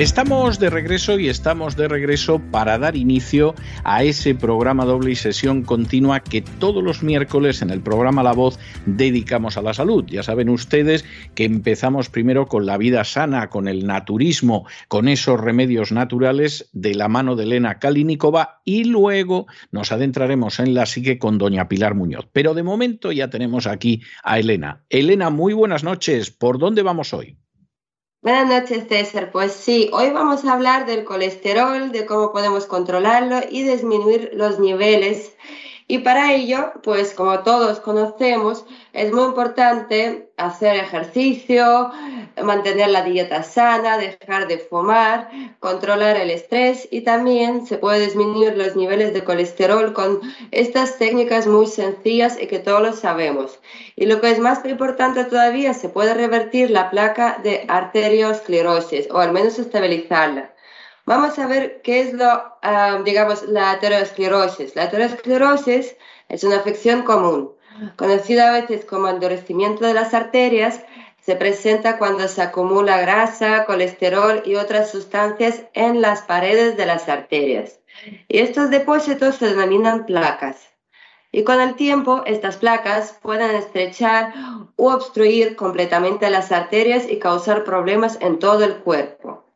Estamos de regreso y estamos de regreso para dar inicio a ese programa doble y sesión continua que todos los miércoles en el programa La Voz dedicamos a la salud. Ya saben ustedes que empezamos primero con la vida sana, con el naturismo, con esos remedios naturales de la mano de Elena Kalinikova y luego nos adentraremos en la psique con doña Pilar Muñoz. Pero de momento ya tenemos aquí a Elena. Elena, muy buenas noches. ¿Por dónde vamos hoy? Buenas noches, César. Pues sí, hoy vamos a hablar del colesterol, de cómo podemos controlarlo y disminuir los niveles y para ello, pues como todos conocemos, es muy importante hacer ejercicio, mantener la dieta sana, dejar de fumar, controlar el estrés y también se puede disminuir los niveles de colesterol con estas técnicas muy sencillas y que todos lo sabemos. Y lo que es más importante todavía, se puede revertir la placa de arteriosclerosis o al menos estabilizarla. Vamos a ver qué es lo, ah, digamos, la aterosclerosis. La aterosclerosis es una afección común, conocida a veces como endurecimiento de las arterias. Se presenta cuando se acumula grasa, colesterol y otras sustancias en las paredes de las arterias. Y estos depósitos se denominan placas. Y con el tiempo, estas placas pueden estrechar u obstruir completamente las arterias y causar problemas en todo el cuerpo.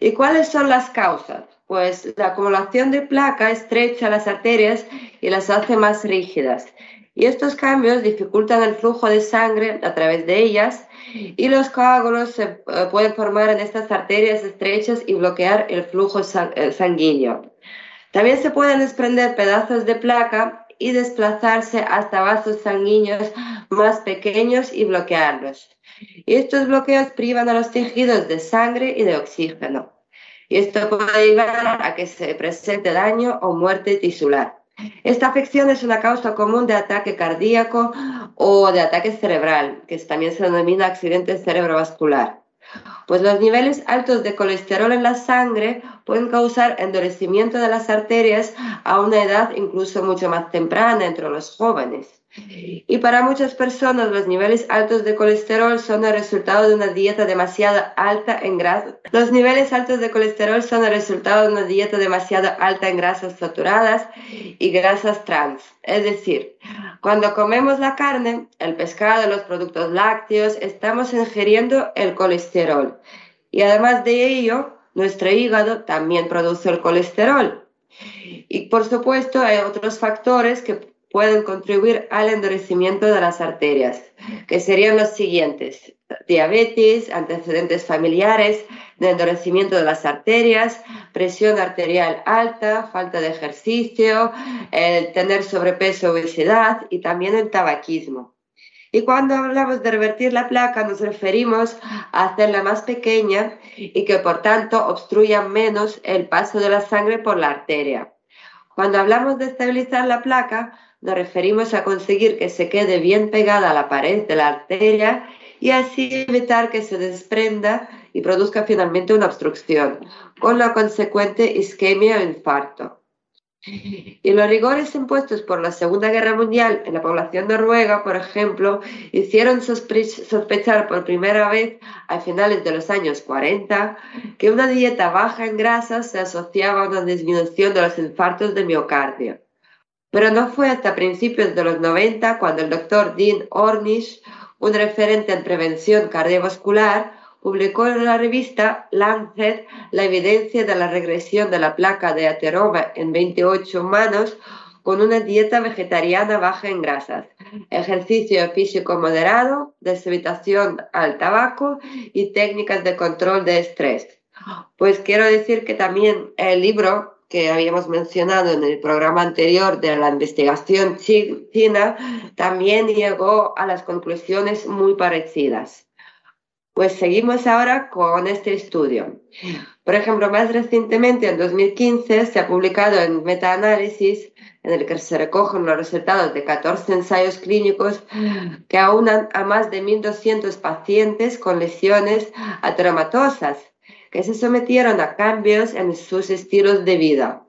¿Y cuáles son las causas? Pues la acumulación de placa estrecha las arterias y las hace más rígidas. Y estos cambios dificultan el flujo de sangre a través de ellas y los coágulos se eh, pueden formar en estas arterias estrechas y bloquear el flujo eh, sanguíneo. También se pueden desprender pedazos de placa y desplazarse hasta vasos sanguíneos más pequeños y bloquearlos. Y estos bloqueos privan a los tejidos de sangre y de oxígeno. Y esto puede llevar a que se presente daño o muerte tisular. Esta afección es una causa común de ataque cardíaco o de ataque cerebral, que también se denomina accidente cerebrovascular. Pues los niveles altos de colesterol en la sangre pueden causar endurecimiento de las arterias a una edad incluso mucho más temprana entre los jóvenes. Y para muchas personas los niveles altos de colesterol son el resultado de una dieta demasiado alta en grasas. Los niveles altos de colesterol son el resultado de una dieta demasiado alta en grasas saturadas y grasas trans. Es decir, cuando comemos la carne, el pescado, los productos lácteos, estamos ingiriendo el colesterol. Y además de ello, nuestro hígado también produce el colesterol. Y por supuesto hay otros factores que pueden contribuir al endurecimiento de las arterias, que serían los siguientes. Diabetes, antecedentes familiares de endurecimiento de las arterias, presión arterial alta, falta de ejercicio, el tener sobrepeso, obesidad y también el tabaquismo. Y cuando hablamos de revertir la placa nos referimos a hacerla más pequeña y que por tanto obstruya menos el paso de la sangre por la arteria. Cuando hablamos de estabilizar la placa, nos referimos a conseguir que se quede bien pegada a la pared de la arteria y así evitar que se desprenda y produzca finalmente una obstrucción, con la consecuente isquemia o infarto. Y los rigores impuestos por la Segunda Guerra Mundial en la población noruega, por ejemplo, hicieron sospechar por primera vez a finales de los años 40 que una dieta baja en grasas se asociaba a una disminución de los infartos de miocardio. Pero no fue hasta principios de los 90 cuando el doctor Dean Ornish, un referente en prevención cardiovascular, publicó en la revista Lancet la evidencia de la regresión de la placa de ateroma en 28 humanos con una dieta vegetariana baja en grasas, ejercicio físico moderado, deshabitación al tabaco y técnicas de control de estrés. Pues quiero decir que también el libro que habíamos mencionado en el programa anterior de la investigación china también llegó a las conclusiones muy parecidas. Pues seguimos ahora con este estudio. Por ejemplo, más recientemente, en 2015, se ha publicado en Metaanálisis, en el que se recogen los resultados de 14 ensayos clínicos que aunan a más de 1.200 pacientes con lesiones ateromatosas que se sometieron a cambios en sus estilos de vida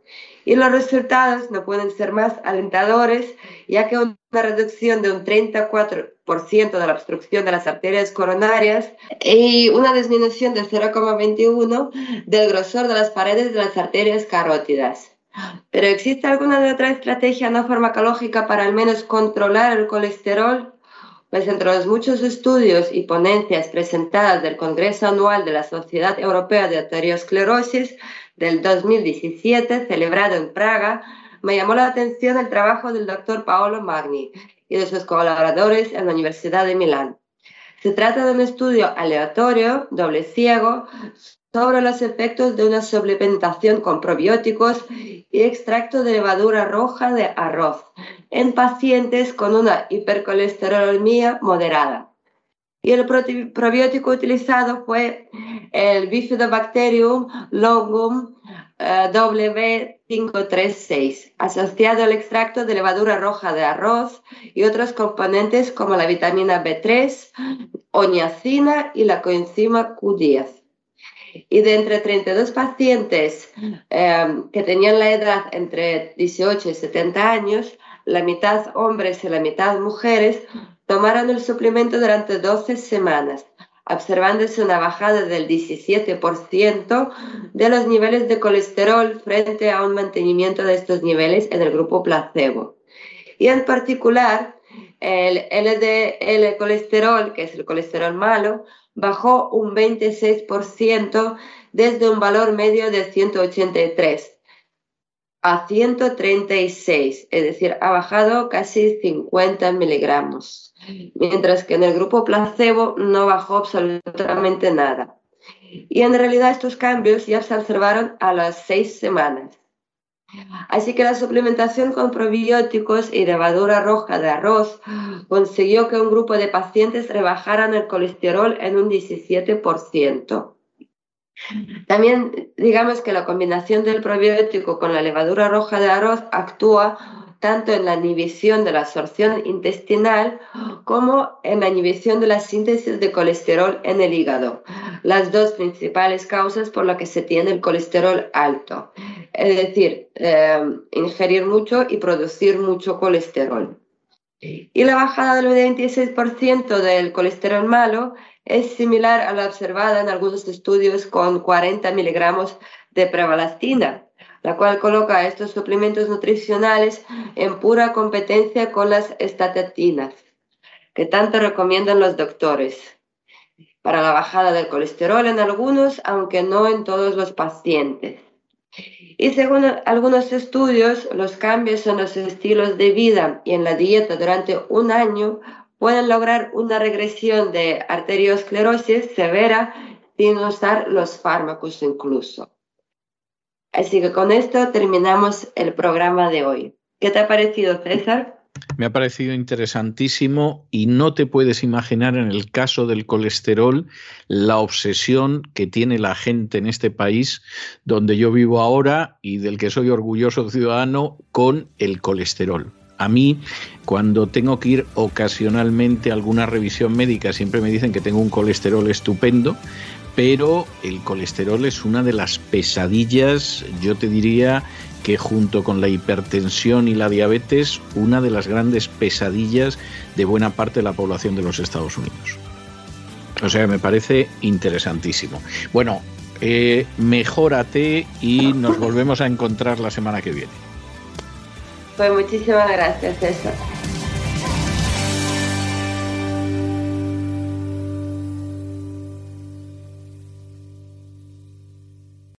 y los resultados no pueden ser más alentadores, ya que una reducción de un 34% de la obstrucción de las arterias coronarias y una disminución de 0,21 del grosor de las paredes de las arterias carótidas. Pero ¿existe alguna otra estrategia no farmacológica para al menos controlar el colesterol? Pues entre los muchos estudios y ponencias presentadas del Congreso Anual de la Sociedad Europea de Arteriosclerosis, del 2017, celebrado en Praga, me llamó la atención el trabajo del doctor Paolo Magni y de sus colaboradores en la Universidad de Milán. Se trata de un estudio aleatorio, doble ciego, sobre los efectos de una suplementación con probióticos y extracto de levadura roja de arroz en pacientes con una hipercolesterolemia moderada. Y el probiótico utilizado fue el Bifidobacterium longum eh, W536, asociado al extracto de levadura roja de arroz y otros componentes como la vitamina B3, oñacina y la coenzima Q10. Y de entre 32 pacientes eh, que tenían la edad entre 18 y 70 años, la mitad hombres y la mitad mujeres tomaron el suplemento durante 12 semanas, observándose una bajada del 17% de los niveles de colesterol frente a un mantenimiento de estos niveles en el grupo placebo. Y en particular, el LDL colesterol, que es el colesterol malo, bajó un 26% desde un valor medio de 183 a 136, es decir, ha bajado casi 50 miligramos, mientras que en el grupo placebo no bajó absolutamente nada. Y en realidad estos cambios ya se observaron a las seis semanas. Así que la suplementación con probióticos y levadura roja de arroz consiguió que un grupo de pacientes rebajaran el colesterol en un 17%. También digamos que la combinación del probiótico con la levadura roja de arroz actúa tanto en la inhibición de la absorción intestinal como en la inhibición de la síntesis de colesterol en el hígado, las dos principales causas por las que se tiene el colesterol alto, es decir, eh, ingerir mucho y producir mucho colesterol. Y la bajada del 26% del colesterol malo es similar a la observada en algunos estudios con 40 miligramos de prevalastina, la cual coloca estos suplementos nutricionales en pura competencia con las estatatinas, que tanto recomiendan los doctores, para la bajada del colesterol en algunos, aunque no en todos los pacientes. Y según algunos estudios, los cambios en los estilos de vida y en la dieta durante un año pueden lograr una regresión de arteriosclerosis severa sin usar los fármacos incluso. Así que con esto terminamos el programa de hoy. ¿Qué te ha parecido, César? Me ha parecido interesantísimo y no te puedes imaginar en el caso del colesterol la obsesión que tiene la gente en este país donde yo vivo ahora y del que soy orgulloso ciudadano con el colesterol. A mí, cuando tengo que ir ocasionalmente a alguna revisión médica, siempre me dicen que tengo un colesterol estupendo, pero el colesterol es una de las pesadillas, yo te diría que junto con la hipertensión y la diabetes, una de las grandes pesadillas de buena parte de la población de los Estados Unidos. O sea, me parece interesantísimo. Bueno, eh, mejórate y nos volvemos a encontrar la semana que viene. Pues muchísimas gracias, César.